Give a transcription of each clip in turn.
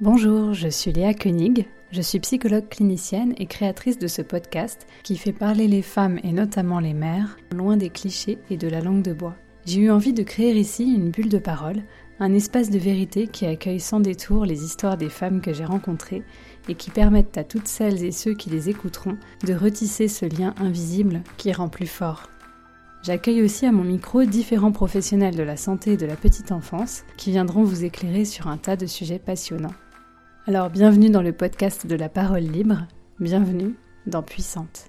Bonjour, je suis Léa Koenig, je suis psychologue clinicienne et créatrice de ce podcast qui fait parler les femmes et notamment les mères loin des clichés et de la langue de bois. J'ai eu envie de créer ici une bulle de parole, un espace de vérité qui accueille sans détour les histoires des femmes que j'ai rencontrées et qui permettent à toutes celles et ceux qui les écouteront de retisser ce lien invisible qui rend plus fort. J'accueille aussi à mon micro différents professionnels de la santé et de la petite enfance qui viendront vous éclairer sur un tas de sujets passionnants. Alors bienvenue dans le podcast de la parole libre, bienvenue dans Puissante.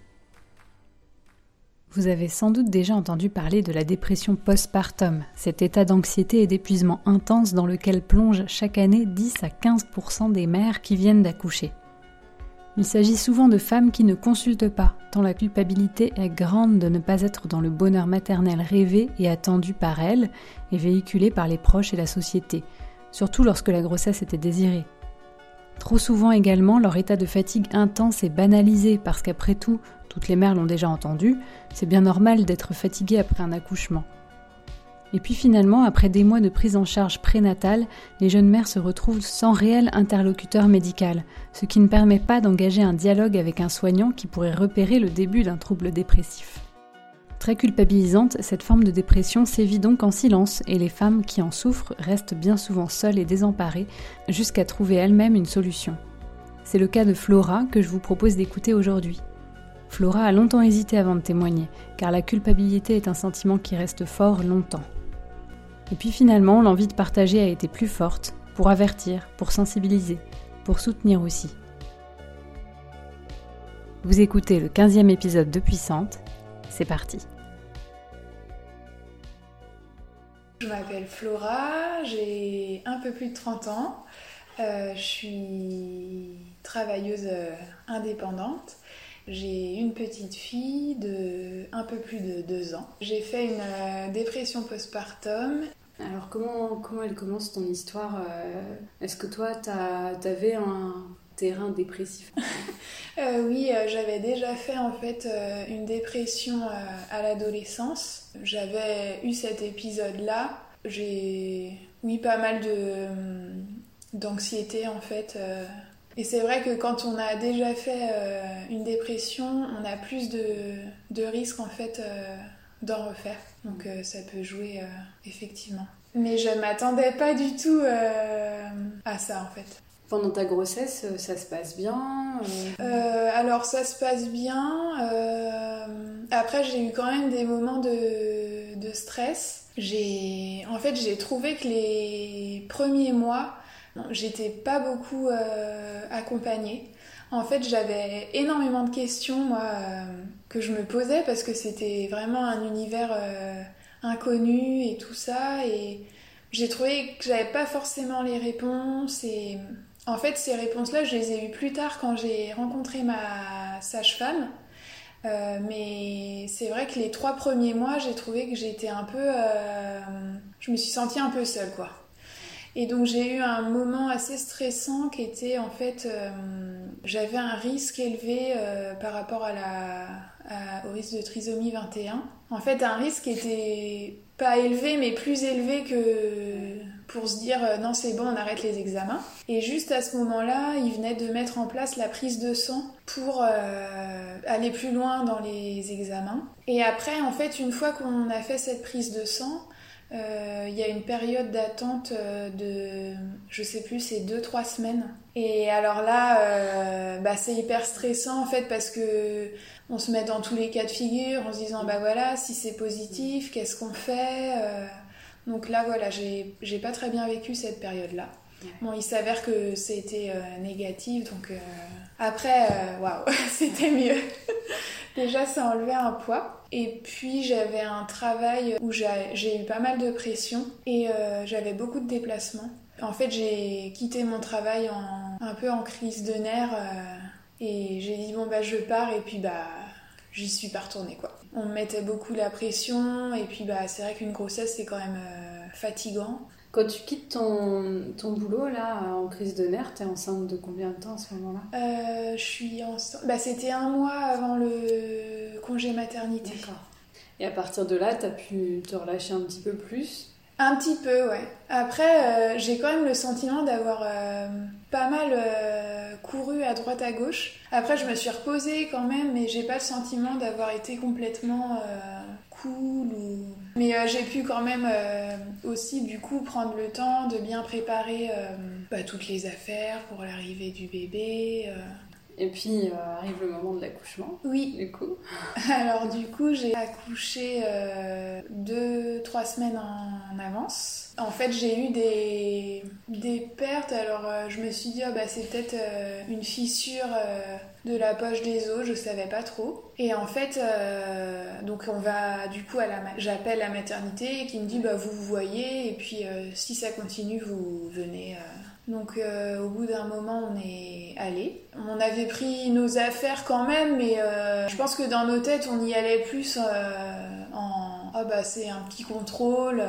Vous avez sans doute déjà entendu parler de la dépression postpartum, cet état d'anxiété et d'épuisement intense dans lequel plongent chaque année 10 à 15% des mères qui viennent d'accoucher. Il s'agit souvent de femmes qui ne consultent pas, tant la culpabilité est grande de ne pas être dans le bonheur maternel rêvé et attendu par elles et véhiculé par les proches et la société, surtout lorsque la grossesse était désirée. Trop souvent également, leur état de fatigue intense est banalisé parce qu'après tout, toutes les mères l'ont déjà entendu, c'est bien normal d'être fatiguée après un accouchement. Et puis finalement, après des mois de prise en charge prénatale, les jeunes mères se retrouvent sans réel interlocuteur médical, ce qui ne permet pas d'engager un dialogue avec un soignant qui pourrait repérer le début d'un trouble dépressif. Très culpabilisante, cette forme de dépression sévit donc en silence et les femmes qui en souffrent restent bien souvent seules et désemparées jusqu'à trouver elles-mêmes une solution. C'est le cas de Flora que je vous propose d'écouter aujourd'hui. Flora a longtemps hésité avant de témoigner, car la culpabilité est un sentiment qui reste fort longtemps. Et puis finalement, l'envie de partager a été plus forte, pour avertir, pour sensibiliser, pour soutenir aussi. Vous écoutez le 15e épisode de Puissante, c'est parti. Je m'appelle Flora, j'ai un peu plus de 30 ans, euh, je suis travailleuse euh, indépendante. J'ai une petite fille de un peu plus de deux ans. J'ai fait une euh, dépression postpartum. Alors comment, comment elle commence ton histoire euh, Est-ce que toi, t'avais un terrain dépressif? Euh, Oui, j'avais déjà fait en fait une dépression à l'adolescence. J'avais eu cet épisode-là. J'ai oui pas mal de d'anxiété en fait et c'est vrai que quand on a déjà fait euh, une dépression, on a plus de, de risques en fait euh, d'en refaire. Donc euh, ça peut jouer effectivement. Mais je m'attendais pas du tout à ça en fait. Pendant ta grossesse, ça se passe bien Alors ça se passe bien. après j'ai eu quand même des moments de, de stress. J'ai, en fait, j'ai trouvé que les premiers mois, J'étais pas beaucoup euh, accompagnée. En fait, j'avais énormément de questions, moi, euh, que je me posais parce que c'était vraiment un univers euh, inconnu et tout ça. Et j'ai trouvé que j'avais pas forcément les réponses. Et en fait, ces réponses-là, je les ai eues plus tard quand j'ai rencontré ma sage-femme. mais c'est vrai que les trois premiers mois, j'ai trouvé que j'étais un peu. je me suis sentie un peu seule, quoi. Et donc j'ai eu un moment assez stressant qui était en fait, euh, j'avais un risque élevé euh, par rapport à la, au risque de trisomie 21. En fait, un risque qui était pas élevé, mais plus élevé que pour se dire euh, non c'est bon, on arrête les examens. Et juste à ce moment-là, il venait de mettre en place la prise de sang pour aller plus loin dans les examens. Et après, en fait, une fois qu'on a fait cette prise de sang, il y a une période d'attente euh, de, je sais plus, c'est 2-3 semaines. Et alors là, euh, bah, c'est hyper stressant en fait parce que on se met dans tous les cas de figure en se disant bah voilà, si c'est positif, qu'est-ce qu'on fait Donc là, voilà, j'ai pas très bien vécu cette période-là. Bon, il s'avère que c'était négatif, donc après, waouh, c'était mieux. Déjà, ça enlevait un poids. Et puis, j'avais un travail où j'ai eu pas mal de pression et euh, j'avais beaucoup de déplacements. En fait, j'ai quitté mon travail en, un peu en crise de nerfs euh, et j'ai dit, bon, bah, je pars et puis, bah, j'y suis pas retournée, quoi. On me mettait beaucoup la pression et puis, bah, c'est vrai qu'une grossesse, c'est quand même euh, fatigant. Quand tu quittes ton, ton boulot, là, en crise de nerfs, t'es enceinte de combien de temps à ce moment-là? Euh, Je suis enceinte... Bah, c'était un mois avant le congé maternité. D'accord. Et à partir de là, t'as pu te relâcher un petit peu plus? Un petit peu, ouais. Après, j'ai quand même le sentiment d'avoir pas mal couru à droite à gauche. Après, je me suis reposée quand même, mais j'ai pas le sentiment d'avoir été complètement cool ou... Mais euh, j'ai pu quand même euh, aussi du coup prendre le temps de bien préparer euh, bah, toutes les affaires pour l'arrivée du bébé. Et puis arrive le moment de l'accouchement. Oui. Du coup. Alors du coup j'ai accouché deux, trois semaines en, avance. En fait j'ai eu des, des pertes. Alors je me suis dit oh, bah, c'est peut-être une fissure de la poche des os, je savais pas trop. Et en fait, euh, donc on va du coup à la, j'appelle la maternité qui me dit bah vous vous voyez et puis euh, si ça continue vous venez. Euh. Donc au bout d'un moment on est allé. On avait pris nos affaires quand même, mais je pense que dans nos têtes on y allait plus en ah bah c'est un petit contrôle.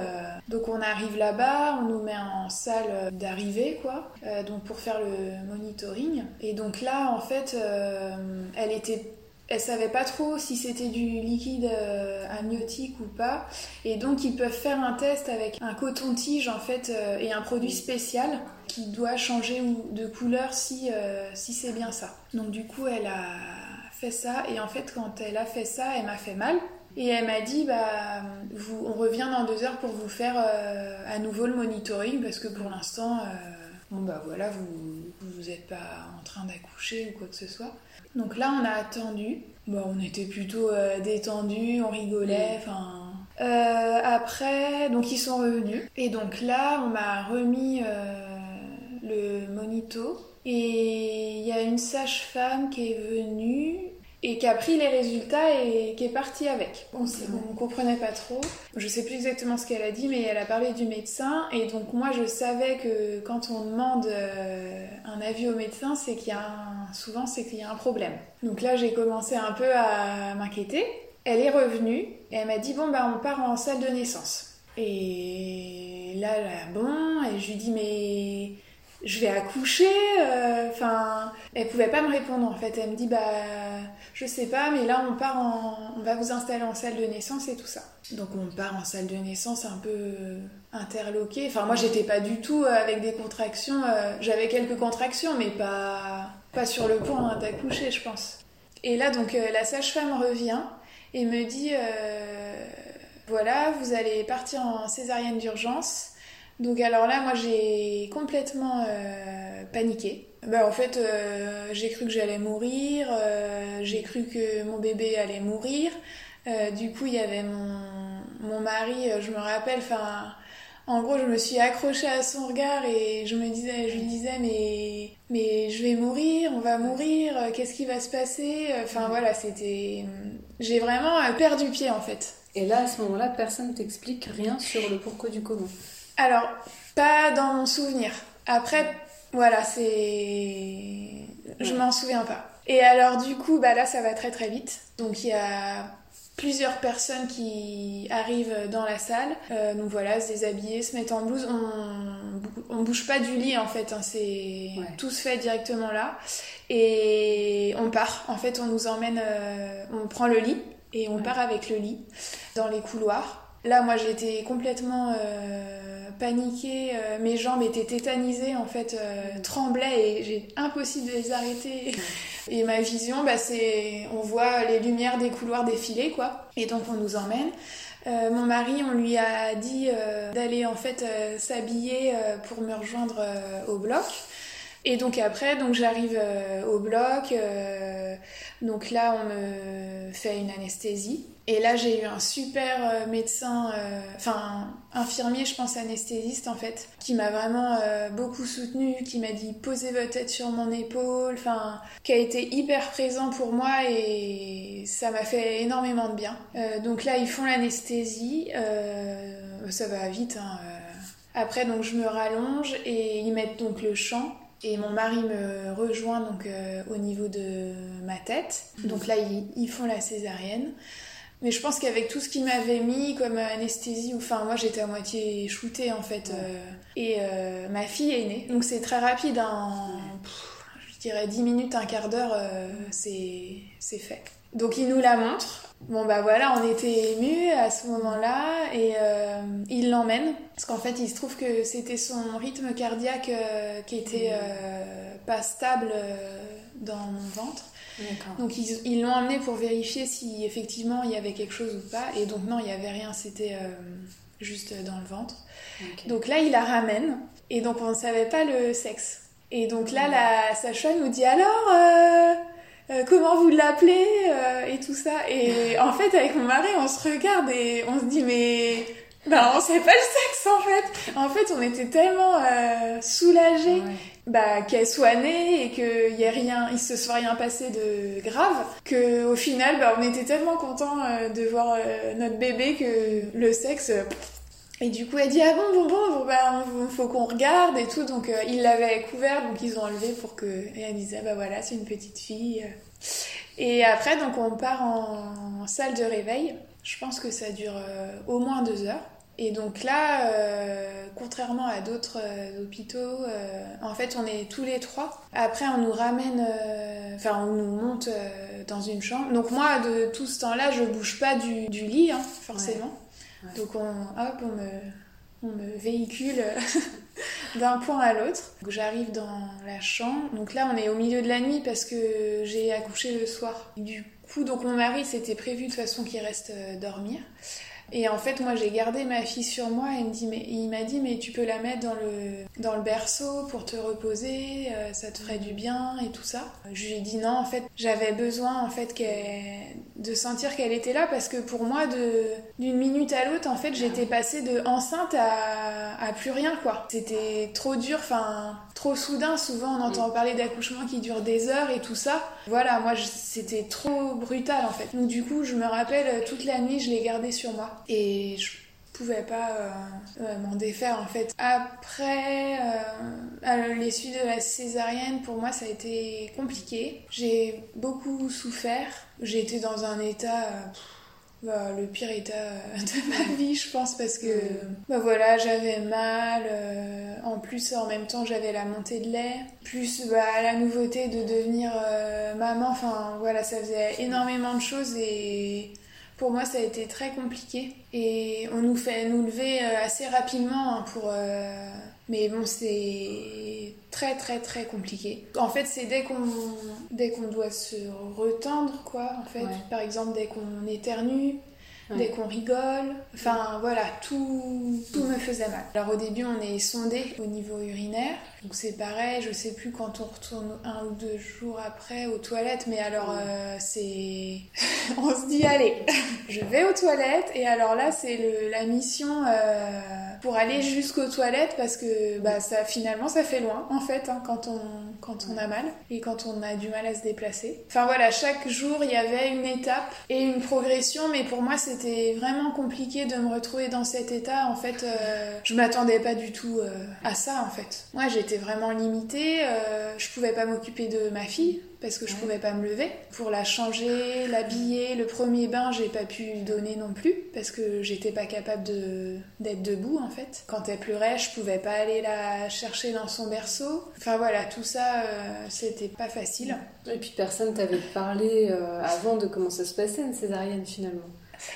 Donc on arrive là-bas, on nous met en salle d'arrivée quoi, donc pour faire le monitoring. Et donc là en fait, elle était elle savait pas trop si c'était du liquide euh, amniotique ou pas. Et donc ils peuvent faire un test avec un coton-tige en fait euh, et un produit spécial qui doit changer de couleur si, euh, si c'est bien ça. Donc du coup elle a fait ça et en fait quand elle a fait ça elle m'a fait mal. Et elle m'a dit bah vous, on revient dans deux heures pour vous faire à nouveau le monitoring parce que pour l'instant bon bah voilà vous vous êtes pas en train d'accoucher ou quoi que ce soit. Donc là, on a attendu. Bon, on était plutôt euh, détendus, on rigolait. Mm. Enfin. Euh, après, donc ils sont revenus. Et donc là, on m'a remis euh, le monito. Et il y a une sage-femme qui est venue et qui a pris les résultats et qui est partie avec. On ne comprenait pas trop. Je sais plus exactement ce qu'elle a dit, mais elle a parlé du médecin. Et donc moi, je savais que quand on demande euh, un avis au médecin, c'est qu'il y a un... souvent c'est qu'il y a un problème. Donc là, j'ai commencé un peu à m'inquiéter. Elle est revenue et elle m'a dit bon bah on part en salle de naissance. Et là, là bon, et je lui dis mais je vais accoucher. Euh, enfin, elle pouvait pas me répondre en fait. Elle me dit bah je sais pas, mais là on part on va vous installer en salle de naissance et tout ça. Donc on part en salle de naissance un peu interloqué. Enfin moi j'étais pas du tout euh, avec des contractions. Euh, j'avais quelques contractions, mais pas pas sur le point d'accoucher, je pense. Et là donc la sage-femme revient et me dit voilà vous allez partir en césarienne d'urgence. Donc alors là, moi j'ai complètement euh, paniqué. Bah, en fait, euh, j'ai cru que j'allais mourir, euh, j'ai cru que mon bébé allait mourir. du coup, il y avait mon, mon mari, je me rappelle, enfin, en gros, je me suis accrochée à son regard et je me disais, je lui disais, mais, mais je vais mourir, on va mourir, qu'est-ce qui va se passer? Enfin voilà, c'était, j'ai vraiment perdu pied en fait. Et là, à ce moment-là, personne t'explique rien sur le pourquoi du comment. Alors, pas dans mon souvenir. Après, voilà, c'est. Je m'en souviens pas. Et alors, du coup, bah là, ça va très très vite. Donc, il y a plusieurs personnes qui arrivent dans la salle. Euh, donc voilà, se déshabiller, se mettre en blouse. On, on bouge pas du lit en fait, hein, c'est tout se fait directement là. Et on part. En fait, on nous emmène, euh, on prend le lit et on part avec le lit dans les couloirs. Là, moi, j'étais complètement euh, paniquée. Euh, mes jambes étaient tétanisées, en fait, euh, tremblaient et j'ai impossible de les arrêter. Et ma vision, bah, c'est, on voit les lumières des couloirs défiler, quoi. Et donc, on nous emmène. mon mari, on lui a dit d'aller en fait s'habiller pour me rejoindre au bloc. Et donc après, donc j'arrive au bloc. donc là, on me fait une anesthésie. Et là, j'ai eu un super euh, médecin, euh, enfin infirmier, je pense anesthésiste en fait, qui m'a vraiment euh, beaucoup soutenu, qui m'a dit posez votre tête sur mon épaule, enfin, qui a été hyper présent pour moi et ça m'a fait énormément de bien. donc là, ils font l'anesthésie, ça va vite. Hein, Après, donc je me rallonge et ils mettent donc le champ. Et mon mari me rejoint donc au niveau de ma tête. Donc là, ils, ils font la césarienne. Mais je pense qu'avec tout ce qu'il m'avait mis comme anesthésie, enfin moi j'étais à moitié shootée en fait. Euh, et euh, ma fille est née. Donc c'est très rapide, en je dirais 10 minutes, un quart d'heure, euh, c'est fait. Donc il nous la montre. Bon bah voilà, on était émus à ce moment-là et euh, il l'emmène parce qu'en fait il se trouve que c'était son rythme cardiaque euh, qui était euh, pas stable dans mon ventre. Donc ils l'ont emmené pour vérifier si effectivement il y avait quelque chose ou pas et donc non il y avait rien, c'était juste dans le ventre. Donc là il la ramène et donc on ne savait pas le sexe. Et donc là la sage-femme nous dit alors euh, comment vous l'appelez euh, et tout ça. Et en fait, avec mon mari, on se regarde et on se dit, mais ben, on sait pas le sexe en fait. En fait, on était tellement euh, soulagés bah, qu'elle soit née et qu'il y ait rien, il se soit rien passé de grave, que au final, bah, on était tellement contents de voir notre bébé que le sexe. Et du coup, elle dit ah bon bon bon, bon bah faut qu'on regarde et tout. Donc il l'avait couvert, donc ils ont enlevé pour que et elle disait bah voilà c'est une petite fille. Et après, donc on part en, salle de réveil. Je pense que ça dure euh, au moins deux heures. Et donc là, euh, contrairement à d'autres euh, hôpitaux, en fait, on est tous les trois. Après, on nous ramène, enfin, on nous monte dans une chambre. Donc moi, de tout ce temps-là, je bouge pas du, lit, hein, forcément. Donc on, hop, on me, on me véhicule d'un point à l'autre. J'arrive dans la chambre. Donc là, on est au milieu de la nuit parce que j'ai accouché le soir. Du coup, donc mon mari, c'était prévu de façon qu'il reste euh, dormir. Et en fait, moi, j'ai gardé ma fille sur moi. Et il, me dit, mais, il m'a dit, mais tu peux la mettre dans le, dans le berceau pour te reposer, euh, ça te ferait du bien et tout ça. Je lui ai dit non, en fait, j'avais besoin en fait de sentir qu'elle était là parce que pour moi, d'une minute à l'autre, en fait, j'étais passée de enceinte à, à plus rien, quoi. C'était trop dur, enfin, trop soudain. Souvent, on entend parler d'accouchements qui durent des heures et tout ça. Voilà, moi, c'était trop brutal, en fait. Donc, du coup, je me rappelle, toute la nuit, je l'ai gardée sur moi. Et je pouvais pas euh, euh, m'en défaire en fait. Après, euh, à l'issue de la césarienne, pour moi ça a été compliqué. J'ai beaucoup souffert. J'ai été dans un état... Bah, le pire état de ma vie, je pense, parce que bah, voilà, j'avais mal. en plus, en même temps, j'avais la montée de lait, plus bah, la nouveauté de devenir maman. Enfin, voilà, ça faisait énormément de choses et pour moi, ça a été très compliqué. Et on nous fait nous lever euh, assez rapidement hein, pour. Euh, mais bon, c'est très très très compliqué. En fait, c'est dès qu'on dès qu'on doit se retendre, quoi. En fait, par exemple, dès qu'on éternue, dès qu'on rigole. Enfin voilà, tout, tout me faisait mal. Alors au début, on est sondé au niveau urinaire. Donc c'est pareil, je sais plus quand on retourne un ou deux jours après aux toilettes, mais alors euh, c'est. on se dit, allez, je vais aux toilettes, et alors là, c'est la mission euh, pour aller jusqu'aux toilettes parce que bah, ça, finalement, ça fait loin en fait hein, quand, on, quand on a mal et quand on a du mal à se déplacer. Enfin voilà, chaque jour, il y avait une étape et une progression, mais pour moi, c'était vraiment compliqué de me retrouver dans cet état. En fait, euh, je m'attendais pas du tout à ça en fait. Moi, j'étais vraiment limitée. Euh, je pouvais pas m'occuper de ma fille parce que je pouvais pas me lever. Pour la changer, l'habiller, le premier bain, j'ai pas pu donner non plus parce que j'étais pas capable de d'être debout en fait. Quand elle pleurait, je pouvais pas aller la chercher dans son berceau. Enfin voilà, tout ça, euh, c'était pas facile. Et puis personne t'avait parlé euh, avant de comment ça se passait une césarienne finalement.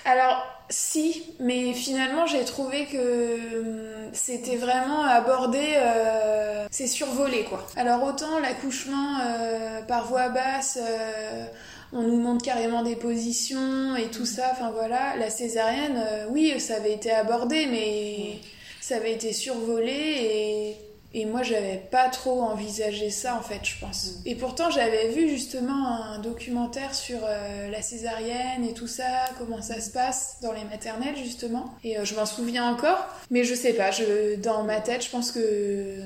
Alors, si, mais finalement j'ai trouvé que hum, c'était vraiment abordé, euh, c'est survolé quoi. Alors autant l'accouchement euh, par voix basse, euh, on nous montre carrément des positions et tout ça, enfin voilà, la césarienne, oui ça avait été abordé mais ça avait été survolé et et moi, j'avais pas trop envisagé ça, en fait, je pense. Mm. Et pourtant, j'avais vu justement un documentaire sur euh, la césarienne et tout ça, comment ça se passe dans les maternelles, justement. Et euh, je m'en souviens encore. Mais je sais pas, je, dans ma tête, je pense que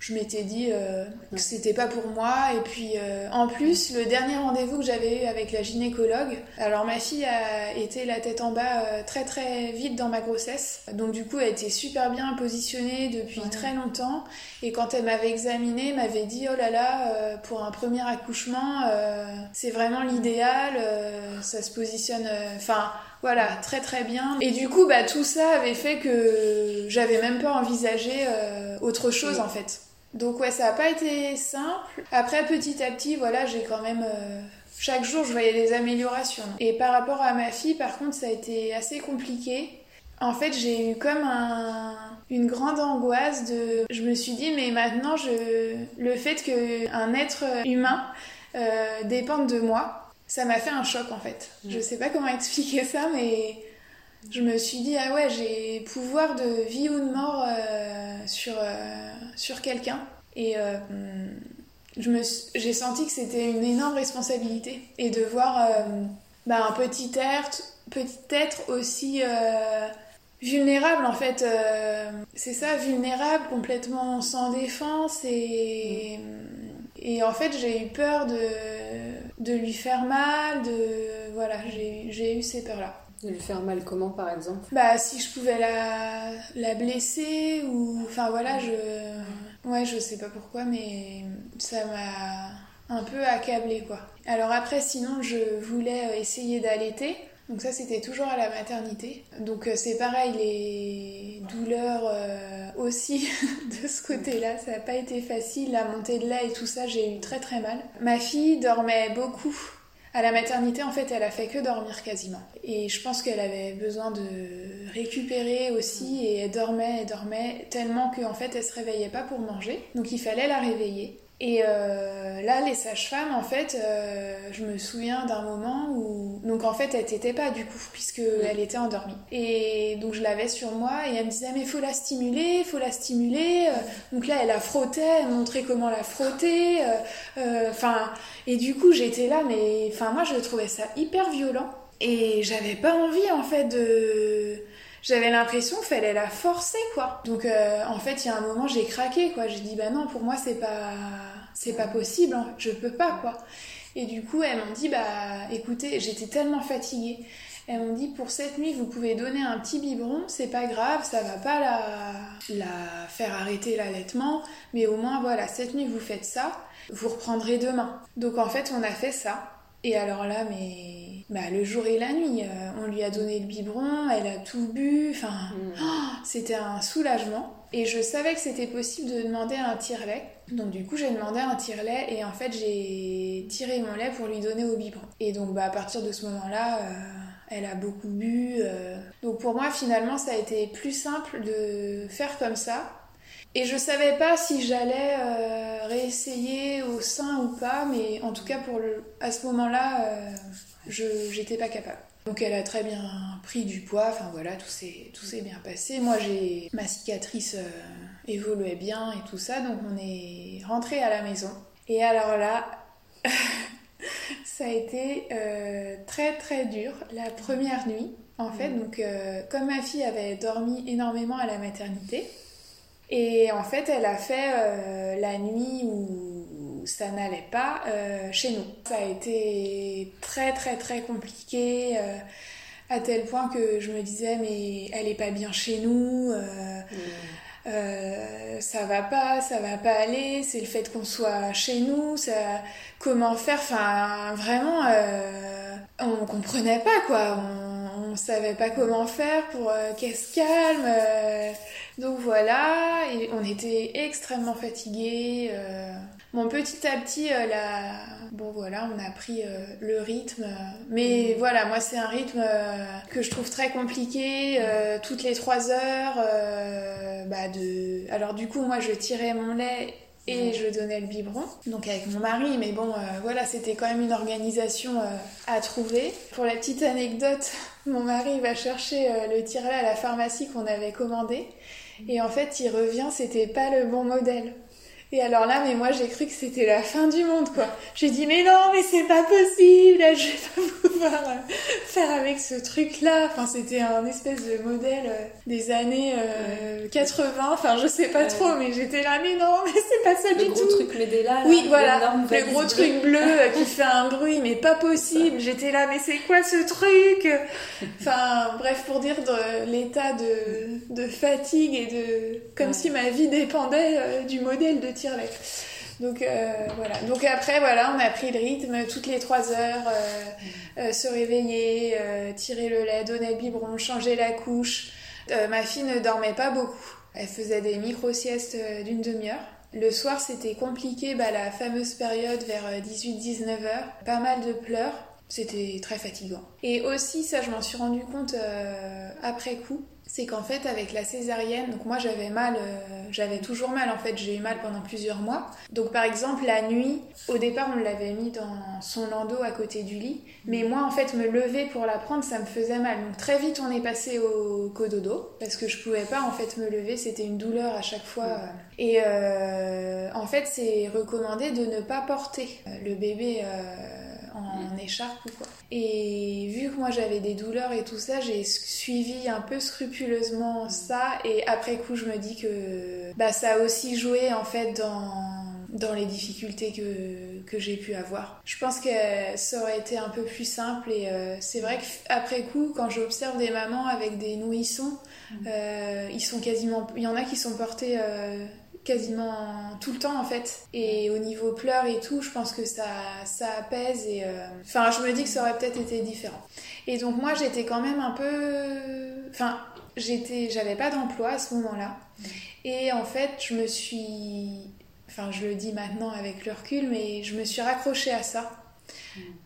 je m'étais dit euh, que c'était pas pour moi. Et puis euh, en plus, le dernier rendez-vous que j'avais eu avec la gynécologue, alors ma fille a été la tête en bas euh, très très vite dans ma grossesse. Donc du coup, elle était super bien positionnée depuis très longtemps. Et quand elle m'avait examinée, m'avait dit oh là là, pour un premier accouchement, c'est vraiment l'idéal. ça se positionne, enfin. Voilà, très très bien. Et du coup, bah, tout ça avait fait que j'avais même pas envisagé autre chose en fait. Donc ouais, ça n'a pas été simple. Après, petit à petit, voilà, j'ai quand même... euh, chaque jour, je voyais des améliorations. Et par rapport à ma fille, par contre, ça a été assez compliqué. En fait, j'ai eu comme un- une grande angoisse de... Je me suis dit, mais maintenant, je... le fait qu'un être humain euh, dépende de moi, ça m'a fait un choc, en fait. Je sais pas comment expliquer ça, mais... Je me suis dit, ah ouais, j'ai pouvoir de vie ou de mort euh, sur, euh, sur quelqu'un. Et euh, j'ai senti que c'était une énorme responsabilité. Et de voir euh, bah, un petit être, petit être aussi vulnérable, en fait. c'est ça, vulnérable, complètement sans défense. Et, et en fait, j'ai eu peur de, de lui faire mal. De, voilà, j'ai eu ces peurs-là. De lui faire mal comment, par exemple? Bah, si je pouvais la, la blesser ou. Enfin voilà, je. Ouais, je sais pas pourquoi, mais ça m'a un peu accablée quoi. Alors après, sinon, je voulais euh, essayer d'allaiter. Donc ça, c'était toujours à la maternité. Donc euh, c'est pareil, les douleurs euh, aussi de ce côté-là, ça n'a pas été facile. La montée de lait et tout ça, j'ai eu très très mal. Ma fille dormait beaucoup. À la maternité, en fait, elle a fait que dormir quasiment. Et je pense qu'elle avait besoin de récupérer aussi et elle dormait, elle dormait tellement qu'en fait, elle se réveillait pas pour manger. Donc il fallait la réveiller. Et euh, là, les sages-femmes, en fait, euh, je me souviens d'un moment où... Donc en fait, elle t'était pas du coup, puisqu'elle était endormie. Et donc je l'avais sur moi et elle me disait, mais faut la stimuler, faut la stimuler. Euh, Donc là, elle la frottait, elle montrait comment la frotter. euh, Enfin, et du coup, j'étais là, mais enfin, moi, je trouvais ça hyper violent. Et j'avais pas envie, en fait, de. J'avais l'impression qu'il fallait la forcer, quoi. Donc, euh, en fait, il y a un moment, j'ai craqué, quoi. J'ai dit, bah non, pour moi, c'est pas. C'est pas possible, hein. je peux pas, quoi. Et du coup, elles m'ont dit, bah écoutez, j'étais tellement fatiguée. Elles m'ont dit, pour cette nuit, vous pouvez donner un petit biberon, c'est pas grave, ça va pas la, la faire arrêter l'allaitement, mais au moins, voilà, cette nuit, vous faites ça, vous reprendrez demain. Donc, en fait, on a fait ça. Et alors là, mais bah, le jour et la nuit, euh, on lui a donné le biberon, elle a tout bu, enfin, oh, c'était un soulagement. Et je savais que c'était possible de demander un tire-lait. Donc du coup, j'ai demandé un tire-lait et en fait, j'ai tiré mon lait pour lui donner au biberon. Et donc bah, à partir de ce moment-là, euh, elle a beaucoup bu. euh. Donc pour moi, finalement, ça a été plus simple de faire comme ça. Et je savais pas si j'allais réessayer au sein ou pas, mais en tout cas, pour le... à ce moment-là, j'étais pas capable. Donc elle a très bien pris du poids, enfin voilà, tout s'est bien passé. Moi j'ai ma cicatrice euh, évoluait bien et tout ça, donc on est rentré à la maison. Et alors là, ça a été euh, très très dur la première nuit. En fait, donc euh, comme ma fille avait dormi énormément à la maternité, et en fait elle a fait euh, la nuit où ça n'allait pas euh, chez nous. Ça a été très très très compliqué. euh, à tel point que je me disais mais elle est pas bien chez nous euh, ça va pas ça va pas aller c'est le fait qu'on soit chez nous ça comment faire? Enfin vraiment on comprenait pas quoi on, on savait pas comment faire pour qu'elle se calme donc voilà et on était extrêmement fatigués euh. Bon, petit à petit, euh, la... bon voilà, on a pris euh, le rythme. mais voilà, moi c'est un rythme euh, que je trouve très compliqué. toutes les trois heures, bah de. Alors du coup, moi je tirais mon lait et je donnais le biberon, donc avec mon mari. Mais bon, euh, voilà, c'était quand même une organisation euh, à trouver. Pour la petite anecdote, mon mari va chercher euh, le tire-lait à la pharmacie qu'on avait commandé. Et en fait, il revient, c'était pas le bon modèle. Et alors là, mais moi j'ai cru que c'était la fin du monde quoi. J'ai dit mais non, mais c'est pas possible, là, je vais pas pouvoir euh, faire avec ce truc là. Enfin, c'était un espèce de modèle euh, des années euh, 80, enfin je sais pas trop, mais j'étais là mais non, mais c'est pas ça Le du gros tout. truc Medela, là, Oui, voilà, le gros truc bleu euh, qui fait un bruit, mais pas possible. J'étais là, mais c'est quoi ce truc? Enfin, bref, pour dire de l'état de, de fatigue et de. comme Ouais. si ma vie dépendait euh, du modèle de Donc euh, voilà. Donc après, voilà, on a pris le rythme toutes les trois heures, euh, euh, se réveiller, tirer le lait, donner le biberon, changer la couche. Ma fille ne dormait pas beaucoup. Elle faisait des micro-siestes euh, d'une demi-heure. Le soir, c'était compliqué, bah, la fameuse période vers 18-19 heures. Pas mal de pleurs. C'était très fatigant. Et aussi, ça, je m'en suis rendu compte après coup c'est qu'en fait avec la césarienne, donc moi j'avais mal, euh, j'avais toujours mal en fait, j'ai eu mal pendant plusieurs mois. Donc par exemple la nuit, au départ on l'avait mis dans son landau à côté du lit, mais moi en fait me lever pour la prendre ça me faisait mal. Donc très vite on est passé au cododo parce que je pouvais pas en fait me lever, c'était une douleur à chaque fois. Et euh, en fait c'est recommandé de ne pas porter euh, le bébé en écharpe ou quoi. Et vu que moi j'avais des douleurs et tout ça, j'ai suivi un peu scrupuleusement ça et après coup je me dis que bah, ça a aussi joué en fait dans, dans les difficultés que, que j'ai pu avoir. Je pense que ça aurait été un peu plus simple et euh, c'est vrai qu'après coup quand j'observe des mamans avec des nourrissons, mmh. euh, ils sont quasiment, il y en a qui sont portés euh, quasiment tout le temps en fait. Et au niveau pleurs et tout, je pense que ça, ça apaise et euh, enfin je me dis que ça aurait peut-être été différent. Et donc moi j'étais quand même un peu, enfin j'étais, j'avais pas d'emploi à ce moment-là. Et en fait je me suis, enfin je le dis maintenant avec le recul, mais je me suis raccrochée à ça.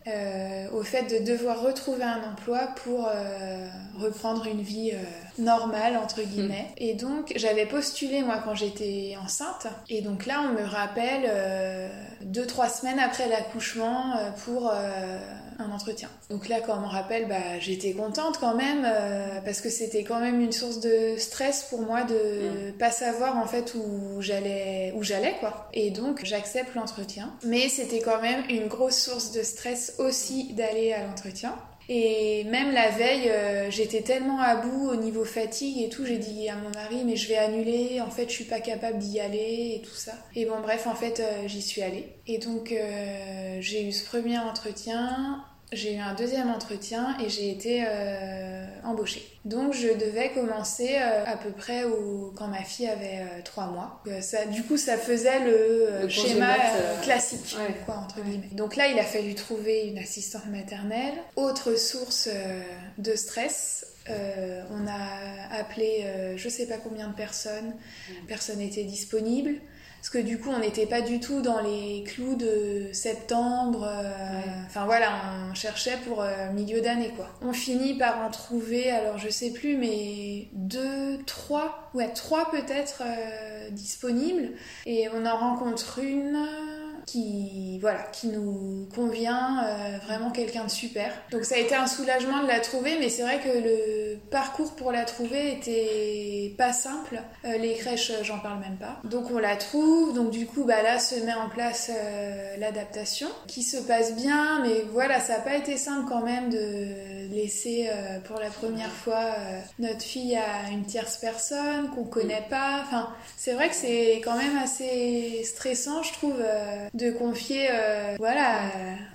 Euh, au fait de devoir retrouver un emploi pour euh, reprendre une vie euh, normale entre guillemets. Et donc j'avais postulé moi quand j'étais enceinte et donc là on me rappelle deux trois semaines après l'accouchement pour un entretien. Donc là, quand on me rappelle, bah, j'étais contente quand même parce que c'était quand même une source de stress pour moi de mm. pas savoir en fait où j'allais, où j'allais quoi. Et donc j'accepte l'entretien, mais c'était quand même une grosse source de stress aussi d'aller à l'entretien. Et même la veille, euh, j'étais tellement à bout au niveau fatigue et tout, j'ai dit à mon mari, mais je vais annuler, en fait, je suis pas capable d'y aller et tout ça. Et bon, bref, en fait, euh, j'y suis allée. Et donc, euh, j'ai eu ce premier entretien. J'ai eu un deuxième entretien et j'ai été embauchée. Donc je devais commencer à peu près quand ma fille avait trois mois. Ça, du coup, ça faisait le, schéma classique, quoi, entre guillemets. Donc là, il a fallu trouver une assistante maternelle. Autre source de stress, on a appelé je sais pas combien de personnes, mm. personne n'était disponible parce que du coup on n'était pas du tout dans les clous de septembre euh, enfin voilà on cherchait pour euh, milieu d'année quoi. On finit par en trouver alors je sais plus mais deux trois ouais trois peut-être euh, disponibles. Et on en rencontre une qui voilà qui nous convient euh, vraiment quelqu'un de super. Donc ça a été un soulagement de la trouver mais c'est vrai que le parcours pour la trouver était pas simple. Euh, les crèches euh, j'en parle même pas. Donc on la trouve donc du coup bah là se met en place l'adaptation qui se passe bien mais voilà ça a pas été simple quand même de laisser pour la première fois notre fille à une tierce personne qu'on connaît pas. Enfin c'est vrai que c'est quand même assez stressant je trouve de confier, euh, voilà.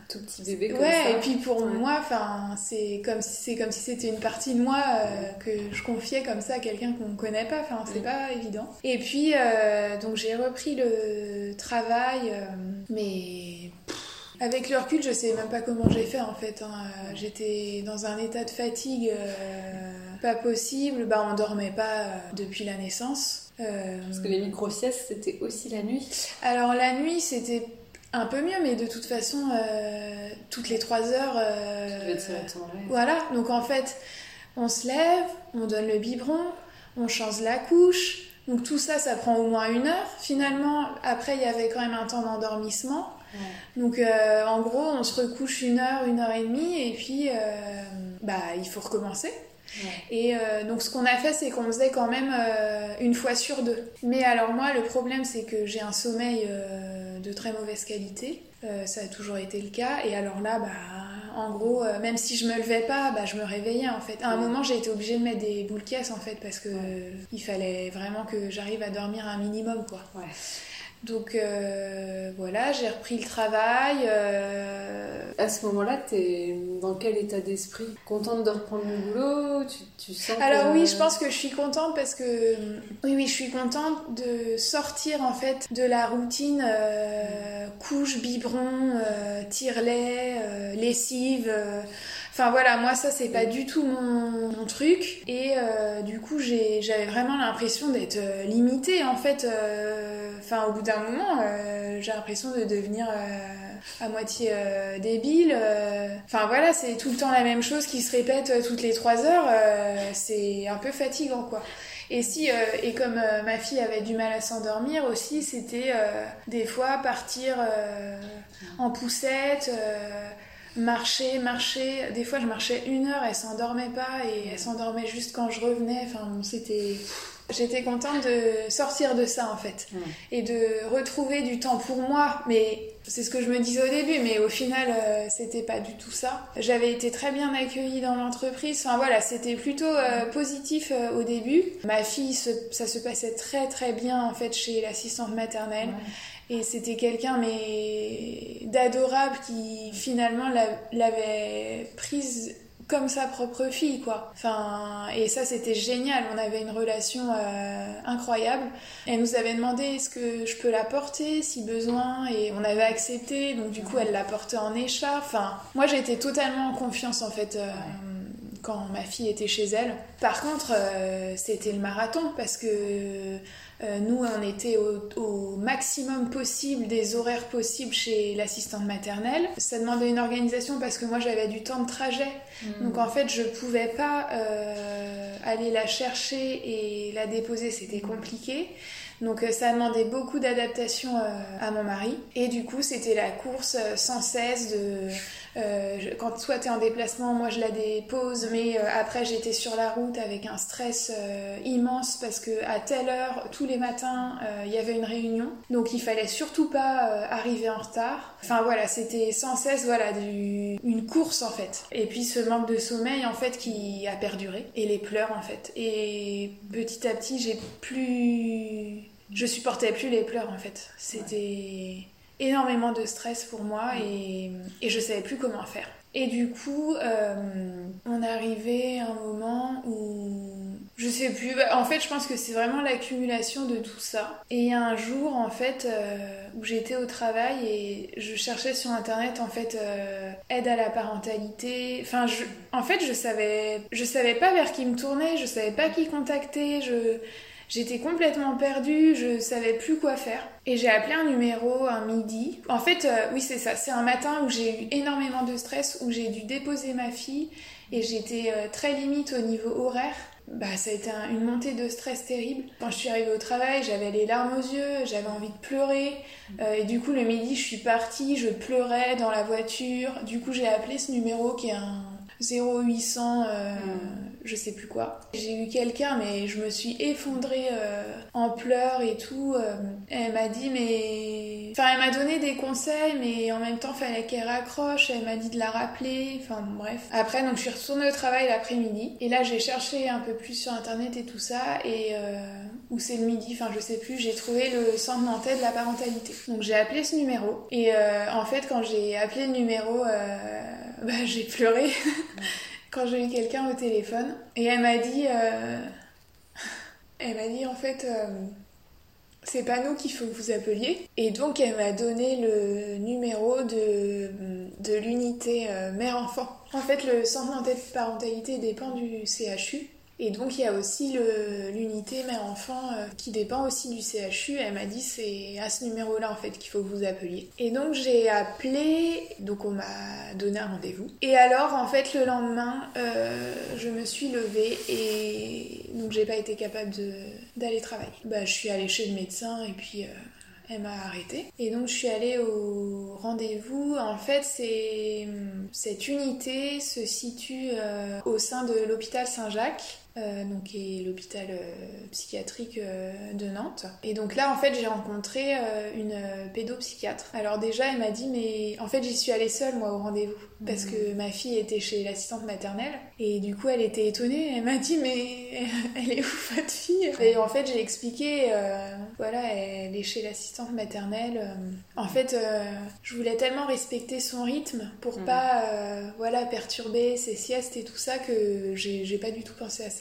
Tout petit bébé comme ouais, ça. et puis pour moi, enfin, c'est comme si c'est comme si c'était une partie de moi euh, que je confiais comme ça à quelqu'un qu'on ne connaît pas. Enfin, c'est pas évident. Et puis, euh, donc j'ai repris le travail, mais. avec le recul, je sais même pas comment j'ai fait en fait. Hein. J'étais dans un état de fatigue pas possible. Bah, on dormait pas depuis la naissance. Parce que les micro-siestes, c'était aussi la nuit Alors la nuit, c'était un peu mieux, mais de toute façon, euh, toutes les trois heures. Euh, voilà, donc en fait, on se lève, on donne le biberon, on change la couche. Donc tout ça, ça prend au moins une heure. Finalement, après, il y avait quand même un temps d'endormissement. Donc euh, en gros, on se recouche une heure, une heure et demie, et puis bah, il faut recommencer. Et euh, donc ce qu'on a fait, c'est qu'on faisait quand même euh, une fois sur deux. Mais alors moi, le problème, c'est que j'ai un sommeil euh, de très mauvaise qualité. ça a toujours été le cas. Et alors là, bah, en gros, même si je me levais pas, bah, je me réveillais en fait. À un moment, j'ai été obligée de mettre des boules caisses en fait parce que il fallait vraiment que j'arrive à dormir un minimum quoi. Donc euh, voilà, j'ai repris le travail. Euh. À ce moment-là, tu es dans quel état d'esprit? Contente de reprendre le boulot? Tu, tu sens Alors oui, je pense que je suis contente parce que oui, oui, je suis contente de sortir en fait de la routine euh, couche, biberon, tire-lait, lessive. Enfin voilà, moi ça c'est pas du tout mon, truc et du coup j'avais vraiment l'impression d'être limitée en fait enfin, au bout d'un moment, j'ai l'impression de devenir à moitié débile. Enfin, voilà, c'est tout le temps la même chose qui se répète toutes les trois heures. c'est un peu fatigant, quoi. Et si, et comme ma fille avait du mal à s'endormir aussi, c'était des fois partir en poussette, marcher, marcher. Des fois, je marchais une heure, elle s'endormait pas et elle s'endormait juste quand je revenais. Enfin, c'était. J'étais contente de sortir de ça en fait et de retrouver du temps pour moi. Mais c'est ce que je me disais au début, mais au final, euh, c'était pas du tout ça. J'avais été très bien accueillie dans l'entreprise. Enfin voilà, c'était plutôt euh, positif euh, au début. Ma fille, ça se passait très très bien en fait chez l'assistante maternelle. Et c'était quelqu'un mais d'adorable qui finalement l'avait prise comme sa propre fille quoi. Enfin et ça c'était génial, on avait une relation euh, incroyable. Elle nous avait demandé est-ce que je peux la porter si besoin et on avait accepté donc du coup elle la portait en écharpe. Enfin moi j'étais totalement en confiance en fait. Euh, quand ma fille était chez elle. Par contre, euh, c'était le marathon parce que euh, nous, on était au, maximum possible des horaires possibles chez l'assistante maternelle. Ça demandait une organisation parce que moi, j'avais du temps de trajet. Hmm. Donc, en fait, je pouvais pas euh, aller la chercher et la déposer. C'était compliqué. Donc ça demandait beaucoup d'adaptation à mon mari. Et du coup, c'était la course sans cesse de euh, quand soit tu es en déplacement, moi je la dépose, mais euh, après j'étais sur la route avec un stress euh, immense parce que à telle heure, tous les matins, il y avait une réunion. Donc il fallait surtout pas arriver en retard. Enfin voilà, c'était sans cesse voilà, une course en fait. Et puis ce manque de sommeil en fait qui a perduré. Et les pleurs en fait. Et petit à petit, j'ai plus. Je supportais plus les pleurs en fait. C'était énormément de stress pour moi et, et je savais plus comment faire. Et du coup, euh, on arrivé à un moment où je sais plus. Bah, en fait, je pense que c'est vraiment l'accumulation de tout ça. Et il y a un jour, en fait, euh, où j'étais au travail et je cherchais sur internet, en fait, euh, aide à la parentalité. Enfin, je, en fait, je savais, je savais pas vers qui me tourner, je savais pas qui contacter. Je J'étais complètement perdue, je savais plus quoi faire. Et j'ai appelé un numéro un midi. En fait, euh, oui, c'est ça. C'est un matin où j'ai eu énormément de stress, où j'ai dû déposer ma fille et j'étais euh, très limite au niveau horaire. Bah, ça a été une montée de stress terrible. Quand je suis arrivée au travail, j'avais les larmes aux yeux, j'avais envie de pleurer. Euh, et du coup, le midi, je suis partie, je pleurais dans la voiture. Du coup, j'ai appelé ce numéro qui est un 0800 je sais plus quoi. J'ai eu quelqu'un, mais je me suis effondrée euh, en pleurs et tout. Euh, elle m'a dit, mais. Enfin, elle m'a donné des conseils, mais en même temps, fallait qu'elle raccroche. Elle m'a dit de la rappeler. Enfin, bref. Après, donc, je suis retournée au travail l'après-midi. Et là, j'ai cherché un peu plus sur internet et tout ça. Et. Euh, où c'est le midi, enfin je sais plus, j'ai trouvé le centre nantais de la parentalité. Donc j'ai appelé ce numéro et en fait quand j'ai appelé le numéro, bah, j'ai pleuré quand j'ai eu quelqu'un au téléphone et elle m'a dit euh, elle m'a dit en fait euh, c'est pas nous qu'il faut que vous appeliez et donc elle m'a donné le numéro de, de l'unité euh, mère-enfant. En fait le centre de parentalité dépend du CHU et donc il y a aussi l'unité mère-enfant euh, qui dépend aussi du CHU. Elle m'a dit c'est à ce numéro-là en fait qu'il faut que vous appeliez. Et donc j'ai appelé, donc on m'a donné un rendez-vous. Et alors en fait le lendemain, euh, je me suis levée et donc j'ai pas été capable d'aller travailler. Bah je suis allée chez le médecin et puis euh, elle m'a arrêtée. Et donc je suis allée au rendez-vous. En fait, cette unité se situe au sein de l'hôpital Saint-Jacques. Euh, donc qui est l'hôpital euh, psychiatrique euh, de Nantes. Et donc là, en fait, j'ai rencontré une pédopsychiatre. Alors déjà, elle m'a dit, mais en fait, j'y suis allée seule, moi, au rendez-vous, parce que ma fille était chez l'assistante maternelle. Et du coup, elle était étonnée. Elle m'a dit, mais elle est où votre fille? Et en fait, j'ai expliqué, voilà, elle est chez l'assistante maternelle. En fait, je voulais tellement respecter son rythme pour mm. pas, voilà, perturber ses siestes et tout ça que j'ai pas du tout pensé à ça.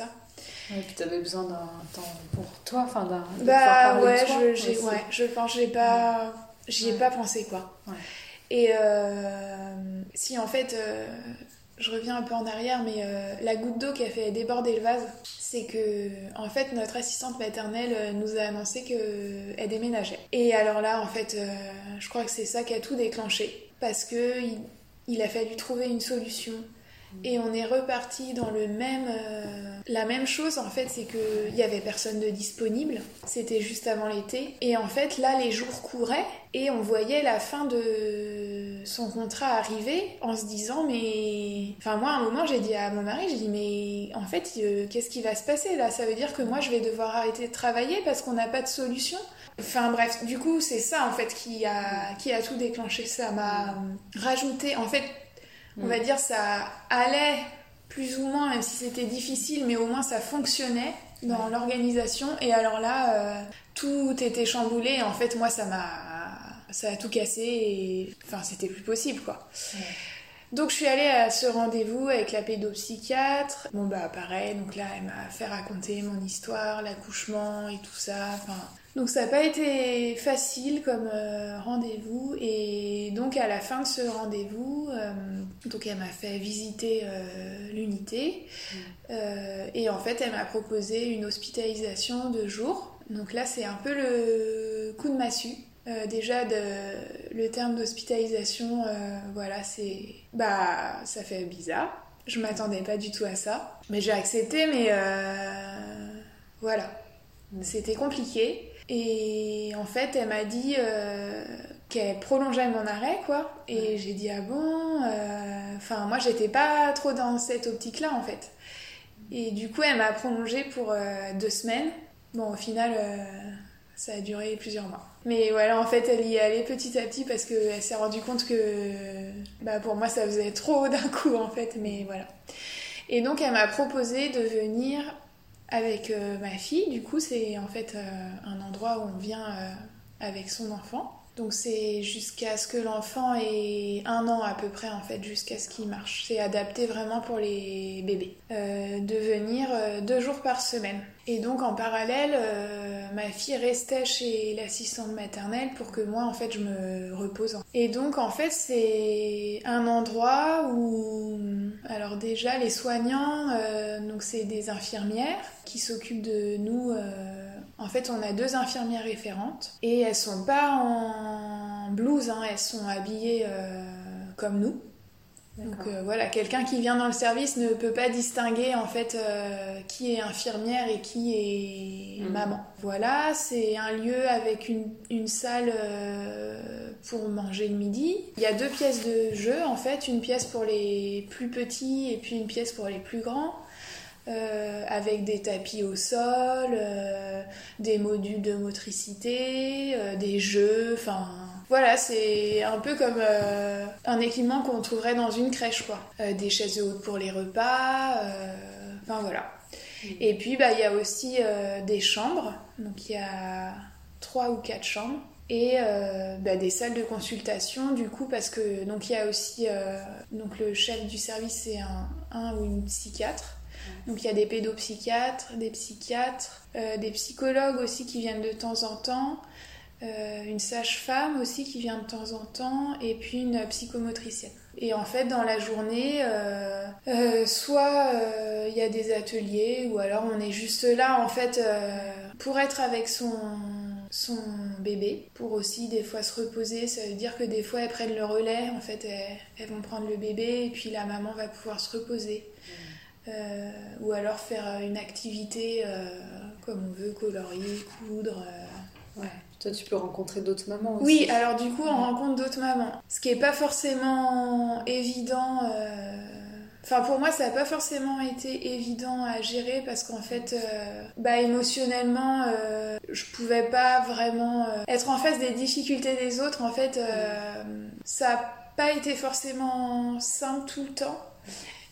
Et puis tu avais besoin d'un temps pour toi, enfin d'un. Bah ouais, je, ouais, je pense, j'ai pas, j'y ai pas pensé quoi. Et euh, si en fait, euh, je reviens un peu en arrière, mais la goutte d'eau qui a fait déborder le vase, c'est que, en fait, notre assistante maternelle nous a annoncé qu'elle déménageait. Et alors là, en fait, je crois que c'est ça qui a tout déclenché. Parce que il a fallu trouver une solution et on est reparti dans le même, euh, la même chose en fait, c'est qu'il y avait personne de disponible. C'était juste avant l'été. Et en fait, là, les jours couraient et on voyait la fin de son contrat arriver en se disant mais, enfin moi, à un moment, j'ai dit à mon mari, j'ai dit mais en fait, euh, qu'est-ce qui va se passer là? Ça veut dire que moi, je vais devoir arrêter de travailler parce qu'on n'a pas de solution. Enfin bref, du coup, c'est ça en fait qui a, qui a tout déclenché. Ça m'a rajouté, en fait, on va dire, ça allait plus ou moins, même si c'était difficile, mais au moins ça fonctionnait dans l'organisation. Et alors là, euh, tout était chamboulé. En fait, moi, ça m'a, ça a tout cassé. Et enfin, c'était plus possible, quoi. Donc je suis allée à ce rendez-vous avec la pédopsychiatre. Bon bah pareil, donc là elle m'a fait raconter mon histoire, l'accouchement et tout ça. Enfin, donc ça n'a pas été facile comme euh, rendez-vous et donc à la fin de ce rendez-vous, euh, donc elle m'a fait visiter euh, l'unité mm. et en fait elle m'a proposé une hospitalisation de jour. Donc là c'est un peu le coup de massue. Déjà le terme d'hospitalisation, voilà c'est bah ça fait bizarre. Je m'attendais pas du tout à ça, mais j'ai accepté. Mais voilà, mm. c'était compliqué. Et en fait, elle m'a dit euh, qu'elle prolongeait mon arrêt, quoi. Et j'ai dit, ah bon euh, Enfin, moi, j'étais pas trop dans cette optique-là, en fait. Et du coup, elle m'a prolongé pour euh, deux semaines. Bon, au final, ça a duré plusieurs mois. Mais voilà, en fait, elle y est allée petit à petit parce qu'elle s'est rendue compte que bah, pour moi, ça faisait trop d'un coup, en fait. Mais voilà. Et donc, elle m'a proposé de venir avec euh, ma fille. Du coup, c'est en fait euh, un endroit où on vient euh, avec son enfant. Donc c'est jusqu'à ce que l'enfant ait un an à peu près en fait, jusqu'à ce qu'il marche. C'est adapté vraiment pour les bébés. de venir deux jours par semaine. Et donc en parallèle, ma fille restait chez l'assistante maternelle pour que moi en fait je me repose. Et donc en fait c'est un endroit où, alors déjà les soignants, donc c'est des infirmières qui s'occupent de nous. Euh, en fait, on a deux infirmières référentes et elles sont pas en blouse, hein, elles sont habillées euh, comme nous. Donc euh, voilà, quelqu'un qui vient dans le service ne peut pas distinguer en fait qui est infirmière et qui est mm. maman. Voilà, c'est un lieu avec une, une salle pour manger le midi. Il y a deux pièces de jeu en fait, une pièce pour les plus petits et puis une pièce pour les plus grands. Euh, avec des tapis au sol, euh, des modules de motricité, euh, des jeux, enfin voilà, c'est un peu comme un équipement qu'on trouverait dans une crèche quoi. des chaises hautes pour les repas, enfin voilà. Mm. Et puis bah il y a aussi des chambres, donc il y a trois ou quatre chambres et bah, des salles de consultation du coup parce que donc il y a aussi donc le chef du service c'est un, un ou une psychiatre donc il y a des pédopsychiatres, des psychiatres, euh, des psychologues aussi qui viennent de temps en temps, euh, une sage-femme aussi qui vient de temps en temps, et puis une psychomotricienne. Et en fait, dans la journée, euh, soit il y a des ateliers, ou alors on est juste là, en fait, pour être avec son, son bébé, pour aussi des fois se reposer. Ça veut dire que des fois, elles prennent le relais, en fait, elles, vont prendre le bébé, et puis la maman va pouvoir se reposer. Euh, ou alors faire euh, une activité euh, comme on veut, colorier, coudre. Ouais. Toi, tu peux rencontrer d'autres mamans aussi. Oui, alors du coup, on rencontre d'autres mamans. Ce qui n'est pas forcément évident. Enfin, pour moi, ça n'a pas forcément été évident à gérer parce qu'en fait, bah, émotionnellement, je pouvais pas vraiment être en face des difficultés des autres. En fait, ça n'a pas été forcément simple tout le temps.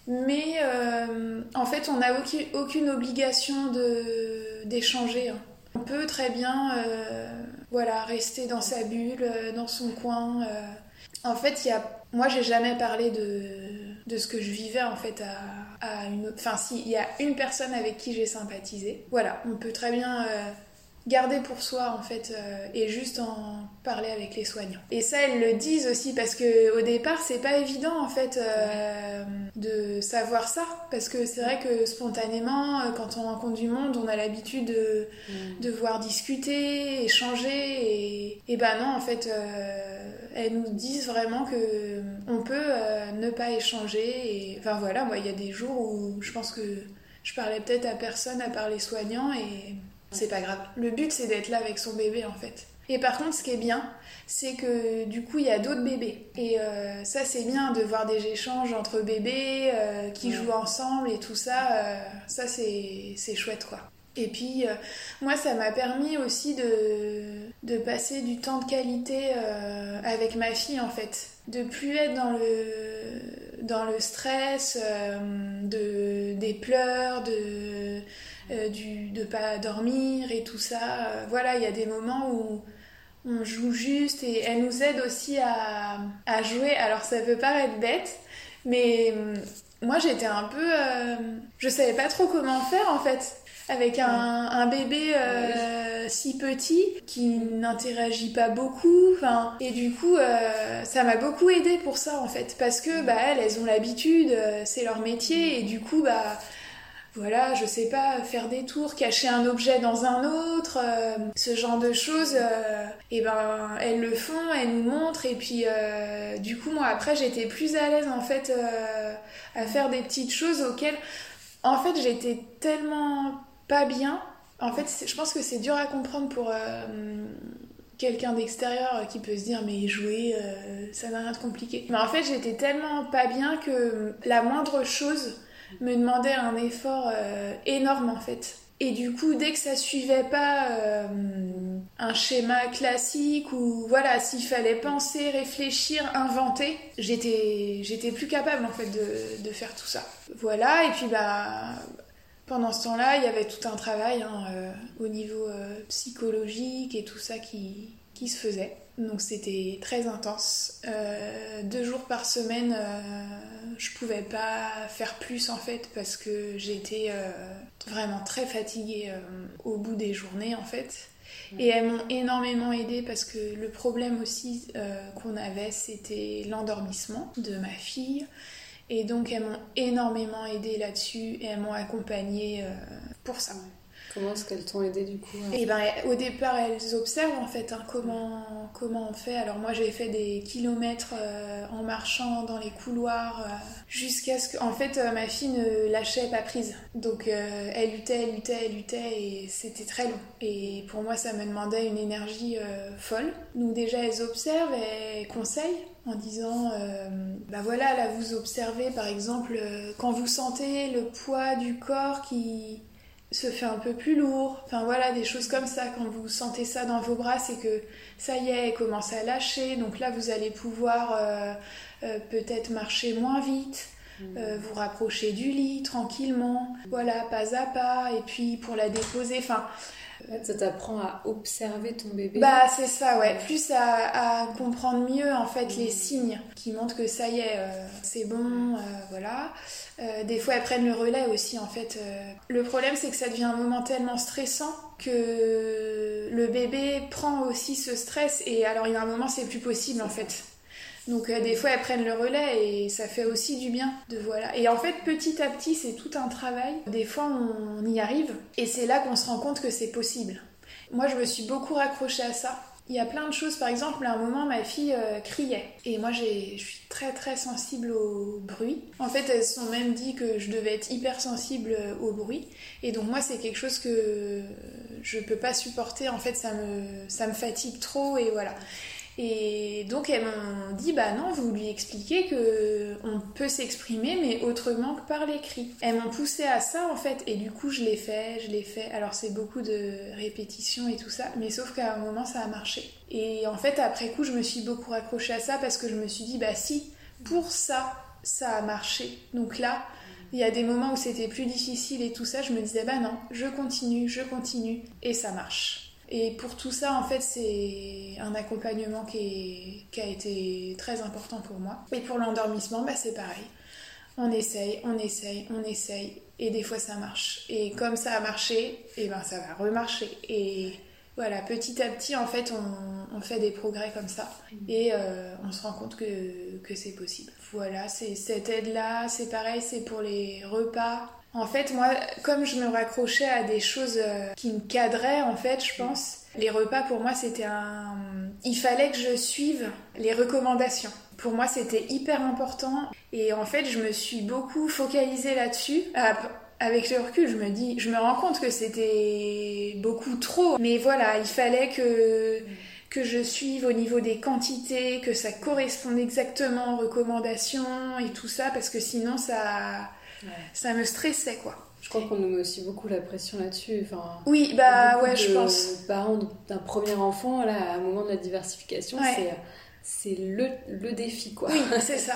Mais euh, en fait, on n'a aucune, obligation d'échanger. Hein. On peut très bien euh, voilà, rester dans sa bulle, euh, dans son coin. En fait, y a... moi, j'ai jamais parlé de, de ce que je vivais en fait à, une autre. Enfin, si, il y a une personne avec qui j'ai sympathisé. Voilà, on peut très bien garder pour soi en fait euh, et juste en parler avec les soignants. Et ça elles le disent aussi parce que au départ c'est pas évident en fait euh, de savoir ça parce que c'est vrai que spontanément euh, quand on rencontre du monde on a l'habitude de Mm. devoir discuter, échanger et, et ben non en fait elles nous disent vraiment que on peut ne pas échanger et enfin voilà moi il y a des jours où je pense que je parlais peut-être à personne à part les soignants et c'est pas grave. Le but c'est d'être là avec son bébé en fait. Et par contre ce qui est bien c'est que du coup il y a d'autres bébés et euh, ça c'est bien de voir des échanges entre bébés euh, qui Ouais. jouent ensemble et tout ça euh, ça c'est c'est chouette quoi. Et puis, euh, moi, ça m'a permis aussi de, de passer du temps de qualité avec ma fille, en fait. De plus être dans le, dans le stress, de, des pleurs, de, euh, du, de pas dormir et tout ça. Euh, voilà, il y a des moments où on joue juste et elle nous aide aussi à, à jouer. Alors, ça peut paraître bête, mais hum, moi, j'étais un peu... euh, je savais pas trop comment faire, en fait avec un, un bébé euh, si petit qui n'interagit pas beaucoup et du coup ça m'a beaucoup aidé pour ça en fait parce que bah elles elles ont l'habitude c'est leur métier et du coup bah voilà, je sais pas, faire des tours, cacher un objet dans un autre, euh, ce genre de choses, et ben elles le font, elles nous montrent, et puis euh, du coup moi après j'étais plus à l'aise en fait euh, à faire des petites choses auxquelles en fait j'étais tellement pas bien. En fait, je pense que c'est dur à comprendre pour euh, quelqu'un d'extérieur qui peut se dire mais jouer, euh, ça n'a rien de compliqué. Mais en fait, j'étais tellement pas bien que la moindre chose me demandait un effort euh, énorme en fait. Et du coup, dès que ça suivait pas euh, un schéma classique ou voilà, s'il fallait penser, réfléchir, inventer, j'étais j'étais plus capable en fait de, de faire tout ça. Voilà, et puis bah pendant ce temps-là, il y avait tout un travail hein, euh, au niveau psychologique et tout ça qui, qui se faisait. Donc c'était très intense. Euh, deux jours par semaine, euh, je pouvais pas faire plus en fait parce que j'étais euh, vraiment très fatiguée euh, au bout des journées en fait. Et elles m'ont énormément aidée parce que le problème aussi qu'on avait, c'était l'endormissement de ma fille. Et donc elles m'ont énormément aidée là-dessus et elles m'ont accompagnée pour ça. Comment est-ce qu'elles t'ont aidé du coup à- Et ben au départ elles observent en fait hein, comment, comment on fait. Alors moi j'ai fait des kilomètres euh, en marchant dans les couloirs euh, jusqu'à ce que en fait euh, ma fille ne lâchait pas prise. Donc elle luttait, elle luttait, elle luttait et c'était très long. Et pour moi ça me demandait une énergie folle. Donc déjà elles observent et conseillent en disant bah voilà là vous observez par exemple quand vous sentez le poids du corps qui se fait un peu plus lourd. Enfin voilà, des choses comme ça. Quand vous sentez ça dans vos bras, c'est que ça y est, elle commence à lâcher. Donc là, vous allez pouvoir euh, euh, peut-être marcher moins vite. euh, vous rapprocher du lit tranquillement, voilà, pas à pas, et puis pour la déposer, enfin, En fait, ça t'apprend à observer ton bébé. bah c'est ça, ouais, plus à, à comprendre mieux en fait les signes qui montrent que ça y est, euh, c'est bon, euh, voilà. Euh, des fois elles prennent le relais aussi en fait. Le problème c'est que ça devient un moment tellement stressant que le bébé prend aussi ce stress et alors il y a un moment c'est plus possible en fait. Donc euh, des fois elles prennent le relais et ça fait aussi du bien de voilà. Et en fait petit à petit c'est tout un travail. Des fois on y arrive et c'est là qu'on se rend compte que c'est possible. Moi je me suis beaucoup raccrochée à ça. Il y a plein de choses, par exemple, à un moment, ma fille euh, criait. Et moi, je suis très très sensible au bruit. En fait, elles se sont même dit que je devais être hyper sensible euh, au bruit. Et donc, moi, c'est quelque chose que je peux pas supporter. En fait, ça me, ça me fatigue trop et voilà. Et donc, elles m'ont dit, bah non, vous lui expliquez que on peut s'exprimer, mais autrement que par l'écrit. Elles m'ont poussé à ça, en fait, et du coup, je l'ai fait, je l'ai fait. Alors, c'est beaucoup de répétitions et tout ça, mais sauf qu'à un moment, ça a marché. Et en fait, après coup, je me suis beaucoup raccrochée à ça parce que je me suis dit, bah si, pour ça, ça a marché. Donc là, il y a des moments où c'était plus difficile et tout ça, je me disais, bah non, je continue, je continue, et ça marche. Et pour tout ça, en fait, c'est un accompagnement qui, est- qui a été très important pour moi. Et pour l'endormissement, bah, c'est pareil. On essaye, on essaye, on essaye, et des fois ça marche. Et comme ça a marché, et ben ça va remarcher. Et voilà, petit à petit, en fait, on, fait des progrès comme ça. Et on se rend compte que, que c'est possible. Voilà, c'est cette aide-là, c'est pareil, c'est pour les repas. En fait, moi, comme je me raccrochais à des choses qui me cadraient, en fait, je pense, les repas pour moi c'était un... Il fallait que je suive les recommandations. Pour moi c'était hyper important et en fait je me suis beaucoup focalisée là-dessus. Avec le recul, je me dis, je me rends compte que c'était beaucoup trop. Mais voilà, il fallait que que je suive au niveau des quantités, que ça corresponde exactement aux recommandations et tout ça, parce que sinon ça, ça me stressait quoi. Je crois qu'on nous met aussi beaucoup la pression là-dessus. Enfin, oui, bah ouais, je pense. Parents d'un premier enfant, là, à un moment de la diversification, c'est c'est le, le, défi, quoi. Oui, c'est ça.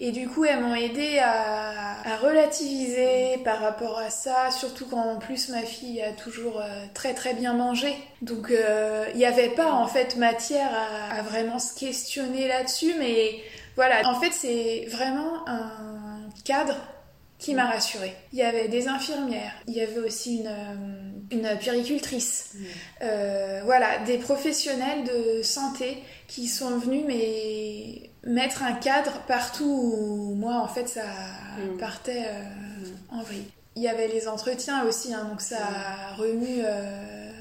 Et du coup, elles m'ont aidé à, relativiser par rapport à ça, surtout quand en plus ma fille a toujours euh, très très bien mangé. Donc, euh, il n'y avait pas en fait matière à, à vraiment se questionner là-dessus, mais voilà. En fait, c'est vraiment un cadre qui m'a rassurée. Il y avait des infirmières, il y avait aussi une, euh, une puéricultrice, mm. euh, voilà, des professionnels de santé qui sont venus mais mettre un cadre partout où moi en fait ça mm. partait euh, mm. en vrille. Il y avait les entretiens aussi, hein, donc ça a remu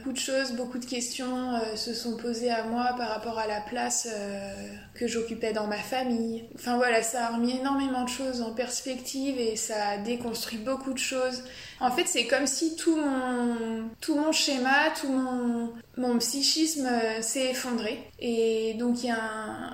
beaucoup de choses, beaucoup de questions euh, se sont posées à moi par rapport à la place euh, que j'occupais dans ma famille. Enfin voilà, ça a remis énormément de choses en perspective et ça a déconstruit beaucoup de choses. En fait, c'est comme si tout mon, tout mon schéma, tout mon, mon psychisme euh, s'est effondré. Et donc il y a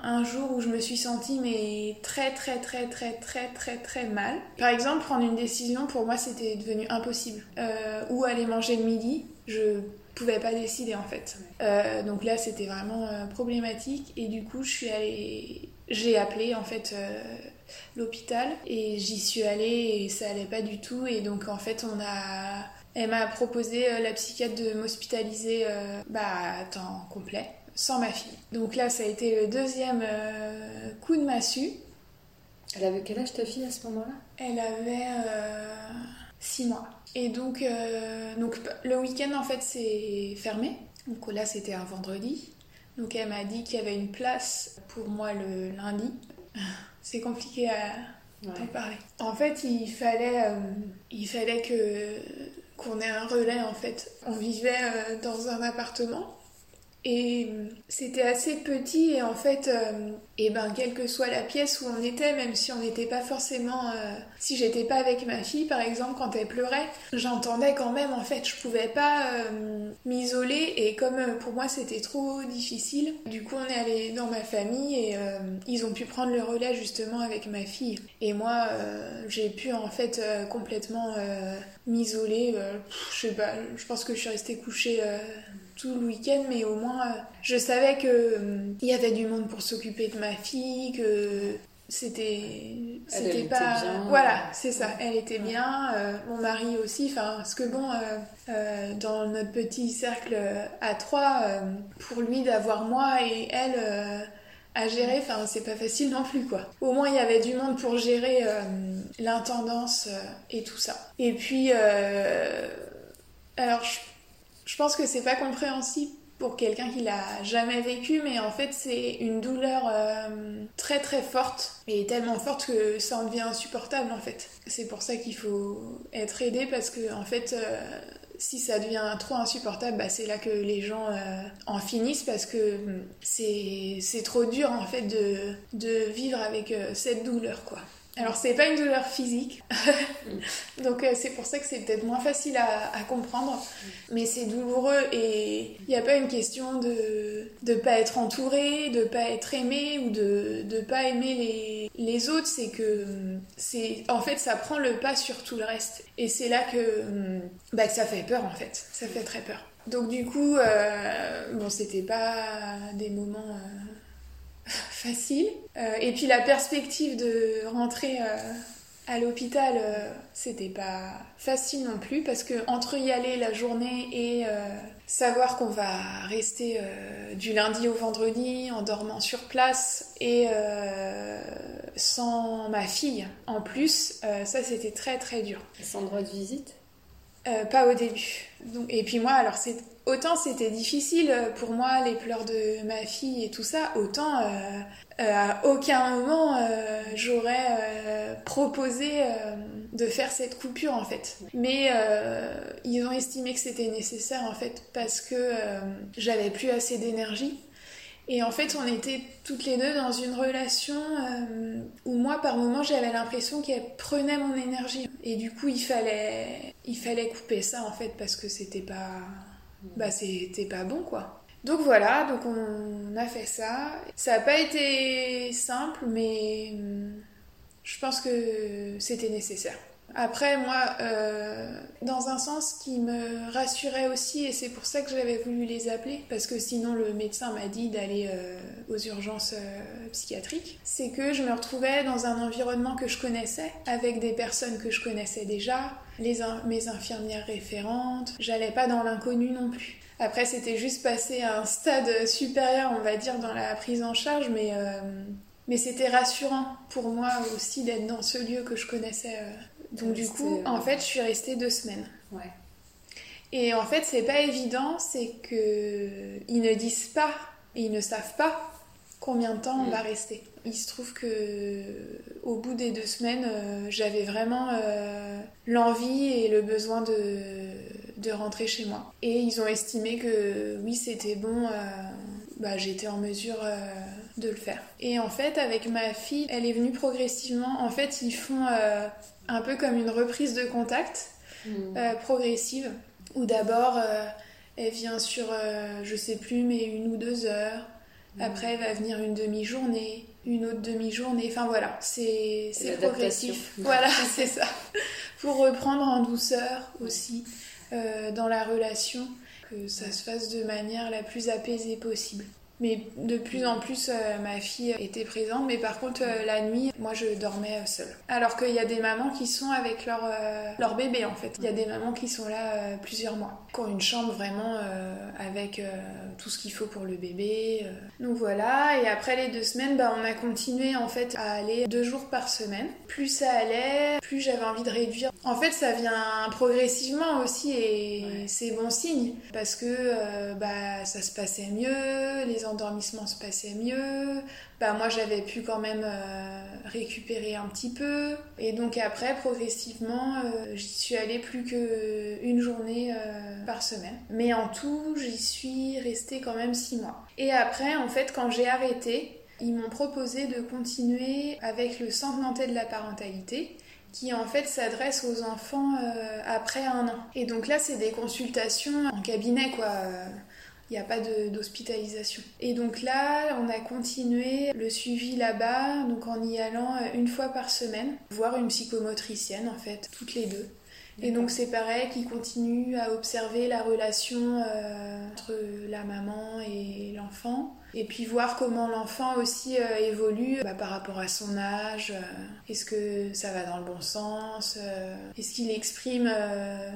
un, jour où je me suis sentie mais très très très très très très très mal. Par exemple, prendre une décision pour moi c'était devenu impossible. Euh, où aller manger le midi, je pouvais pas décider en fait. Euh, donc là, c'était vraiment euh, problématique et du coup, je suis allée, j'ai appelé en fait l'hôpital et j'y suis allée et ça allait pas du tout et donc en fait, on a, elle m'a proposé la psychiatre de m'hospitaliser bah à temps complet sans ma fille. Donc là, ça a été le deuxième coup de massue. Elle avait quel âge ta fille à ce moment-là? Elle avait 6 mois. Et donc, euh, donc le week-end, en fait, c'est fermé. Donc là, c'était un vendredi. Donc elle m'a dit qu'il y avait une place pour moi le lundi. C'est compliqué à, en parler. En fait, il fallait, euh, il fallait que qu'on ait un relais en fait. On vivait euh, dans un appartement et c'était assez petit et en fait, euh, et ben quelle que soit la pièce où on était, même si on n'était pas forcément, euh, si j'étais pas avec ma fille par exemple quand elle pleurait, j'entendais quand même en fait, je pouvais pas euh, m'isoler et comme pour moi c'était trop difficile, du coup on est allé dans ma famille et ils ont pu prendre le relais justement avec ma fille. Et moi j'ai pu en fait complètement m'isoler, je sais pas, je pense que je suis restée couchée tout le week-end, mais au moins euh, je savais que euh, il y avait du monde pour s'occuper de ma fille, que c'était c'était pas bien. voilà c'est ça elle était bien euh, mon mari aussi enfin parce que bon dans notre petit cercle à trois pour lui d'avoir moi et elle à gérer enfin c'est pas facile non plus quoi. Au moins il y avait du monde pour gérer l'intendance et tout ça. Et puis alors je je pense que c'est pas compréhensible pour quelqu'un qui l'a jamais vécu, mais en fait c'est une douleur euh, très très forte et tellement forte que ça en devient insupportable en fait. C'est pour ça qu'il faut être aidé parce que en fait euh, si ça devient trop insupportable, bah, c'est là que les gens euh, en finissent parce que hum, c'est trop dur en fait de, de vivre avec cette douleur quoi. Alors c'est pas une douleur physique, donc euh, c'est pour ça que c'est peut-être moins facile à, comprendre, mais c'est douloureux et il n'y a pas une question de ne pas être entouré, de pas être aimé ou de ne pas aimer les, les autres, c'est que c'est en fait ça prend le pas sur tout le reste. Et c'est là que, bah, que ça fait peur en fait, ça fait très peur. Donc du coup, euh, bon c'était pas des moments... Euh, facile. Euh, et puis la perspective de rentrer euh, à l'hôpital, euh, c'était pas facile non plus parce que entre y aller la journée et savoir qu'on va rester du lundi au vendredi en dormant sur place et sans ma fille en plus, ça c'était très très dur. Sans droit de visite? Pas au début. Donc, et puis moi, alors c'est autant c'était difficile pour moi les pleurs de ma fille et tout ça, autant euh, euh, à aucun moment j'aurais proposé de faire cette coupure en fait. Mais ils ont estimé que c'était nécessaire en fait parce que j'avais plus assez d'énergie et en fait, on était toutes les deux dans une relation euh, où moi, par moments, j'avais l'impression qu'elle prenait mon énergie. Et du coup, il fallait, il fallait couper ça, en fait, parce que c'était pas, bah, c'était pas bon, quoi. Donc voilà, donc on a fait ça. Ça n'a pas été simple, mais hum, je pense que c'était nécessaire. Après, moi, euh, dans un sens qui me rassurait aussi, et c'est pour ça que j'avais voulu les appeler, parce que sinon le médecin m'a dit d'aller euh, aux urgences euh, psychiatriques, c'est que je me retrouvais dans un environnement que je connaissais, avec des personnes que je connaissais déjà, les mes infirmières référentes, j'allais pas dans l'inconnu non plus. Après, c'était juste passer à un stade supérieur, on va dire, dans la prise en charge, mais mais c'était rassurant pour moi aussi d'être dans ce lieu que je connaissais donc du coup, en fait, je suis restée deux semaines. Ouais. Et en fait, c'est pas évident, c'est que ils ne disent pas et ils ne savent pas combien de temps on va rester. Il se trouve que au bout des deux semaines, euh, j'avais vraiment euh, l'envie et le besoin de, de rentrer chez moi. Et ils ont estimé que oui, c'était bon, euh, bah, j'étais en mesure de le faire. Et en fait, avec ma fille, elle est venue progressivement. En fait, ils font un peu comme une reprise de contact hmm. euh, progressive, où d'abord euh, elle vient sur, euh, je sais plus, mais une ou deux heures. Hmm. Après, elle va venir une demi-journée, une autre demi-journée. Enfin voilà, c'est progressif. Voilà, c'est ça. Pour reprendre en douceur aussi dans la relation, que ça se fasse de manière la plus apaisée possible. Mais de plus en plus, euh, ma fille était présente. Mais par contre, euh, la nuit, moi, je dormais seule. Alors qu'il y a des mamans qui sont avec leur, euh, leur bébé, en fait. Il y a des mamans qui sont là plusieurs mois. Qui ont une chambre vraiment avec tout ce qu'il faut pour le bébé. Donc voilà. Et après les deux semaines, bah, on a continué, en fait, à aller deux jours par semaine. Plus ça allait, plus j'avais envie de réduire. En fait, ça vient progressivement aussi et c'est bon signe. Parce que bah, ça se passait mieux, les endormissement se passait mieux. Bah, moi, j'avais pu quand même euh, récupérer un petit peu. Et donc après, progressivement, euh, j'y suis allée plus qu'une journée euh, par semaine. Mais en tout, j'y suis restée quand même six mois. Et après, en fait, quand j'ai arrêté, ils m'ont proposé de continuer avec le Centre de la parentalité qui en fait s'adresse aux enfants après un an. Et donc là, c'est des consultations en cabinet, quoi il n'y a pas d'hospitalisation. Et donc là, on a continué le suivi là-bas, donc en y allant euh, une fois par semaine, voir une psychomotricienne en fait, toutes les deux. Et donc c'est pareil, qui continue à observer la relation euh, entre la maman et l'enfant. Et puis voir comment l'enfant aussi euh, évolue bah, par rapport à son âge. Euh, est-ce que ça va dans le bon sens Est-ce qu'il exprime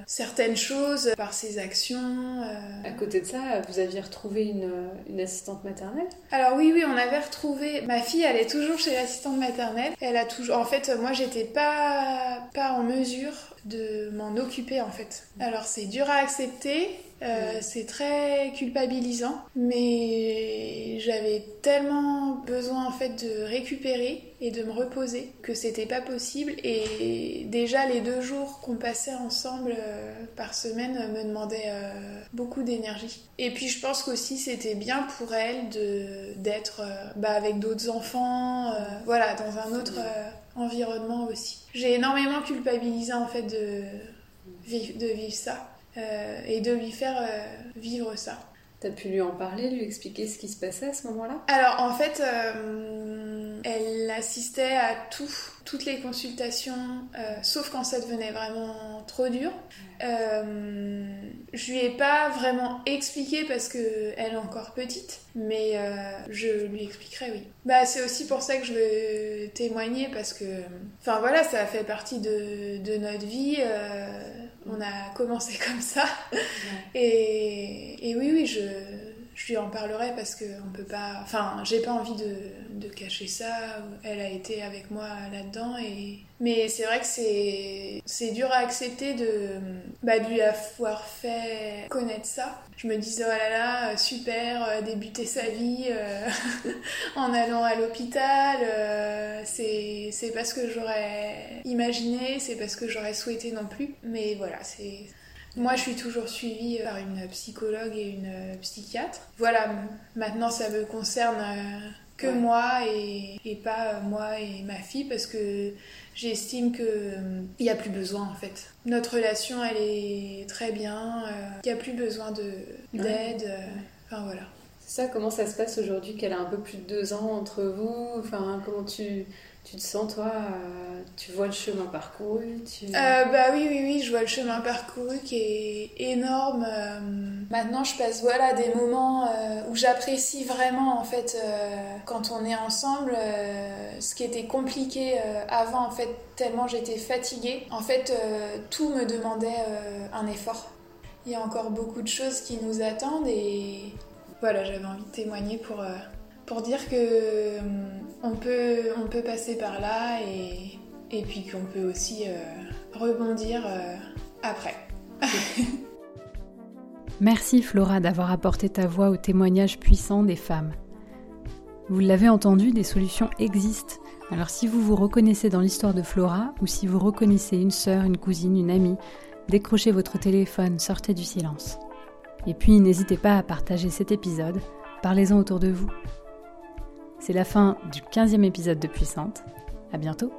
certaines choses par ses actions À côté de ça, vous aviez retrouvé une, une, assistante maternelle? Alors oui, oui, on avait retrouvé. Ma fille, elle est toujours chez l'assistante maternelle. Elle a toujours. En fait, moi, j'étais pas pas en mesure de m'en occuper en fait. Alors c'est dur à accepter, euh, c'est très culpabilisant, mais j'avais tellement besoin en fait de récupérer et de me reposer que c'était pas possible. Et déjà les deux jours qu'on passait ensemble euh, par semaine me demandaient euh, beaucoup d'énergie. Et puis je pense qu'aussi c'était bien pour elle de d'être bah, avec d'autres enfants, voilà, dans un autre environnement aussi. J'ai énormément culpabilisé en fait de vivre, de vivre ça et de lui faire euh, vivre ça. T'as pu lui en parler, lui expliquer ce qui se passait à ce moment-là? Alors en fait, euh, elle assistait à tout, toutes les consultations, sauf quand ça devenait vraiment trop dur. Euh, je lui ai pas vraiment expliqué parce que elle est encore petite, mais je lui expliquerai, oui. Bah c'est aussi pour ça que je veux témoigner parce que, enfin voilà, ça fait partie de, de notre vie on a commencé comme ça. Et, oui, oui, je, je lui en parlerai parce que on peut pas. Enfin, j'ai pas envie de, cacher ça. Elle a été avec moi là-dedans et. Mais c'est vrai que c'est c'est dur à accepter de bah, lui avoir fait connaître ça. Je me disais oh là là super euh, débuter sa vie euh, en allant à l'hôpital. Euh, c'est c'est pas ce que j'aurais imaginé, c'est pas ce que j'aurais souhaité non plus. Mais voilà, c'est moi, je suis toujours suivie par une psychologue et une psychiatre. Voilà, maintenant, ça me concerne euh, que moi et, pas moi et ma fille parce que j'estime qu'il n'y euh, a plus besoin en fait. Notre relation, elle est très bien. Euh, il n'y a plus besoin d'aide. enfin, voilà. C'est ça, comment ça se passe aujourd'hui qu'elle a un peu plus de deux ans entre vous? Enfin, comment tu tu te sens, toi, euh, tu vois le chemin parcouru tu... Euh, bah oui, oui, oui, je vois le chemin parcouru qui est énorme. Euh, maintenant, je passe voilà, des moments où j'apprécie vraiment, en fait, quand on est ensemble, ce qui était compliqué avant, en fait, tellement j'étais fatiguée. En fait, tout me demandait un effort. Il y a encore beaucoup de choses qui nous attendent et voilà, j'avais envie de témoigner pour pour dire que hum, on peut, passer par là et, et puis qu'on peut aussi euh, rebondir euh, après. Merci Flora d'avoir apporté ta voix au témoignage puissant des femmes. Vous l'avez entendu, des solutions existent. Alors si vous vous reconnaissez dans l'histoire de Flora ou si vous reconnaissez une sœur, une cousine, une amie, décrochez votre téléphone, sortez du silence. Et puis n'hésitez pas à partager cet épisode, parlez-en autour de vous. C'est la fin du 15e épisode de Puissante. À bientôt!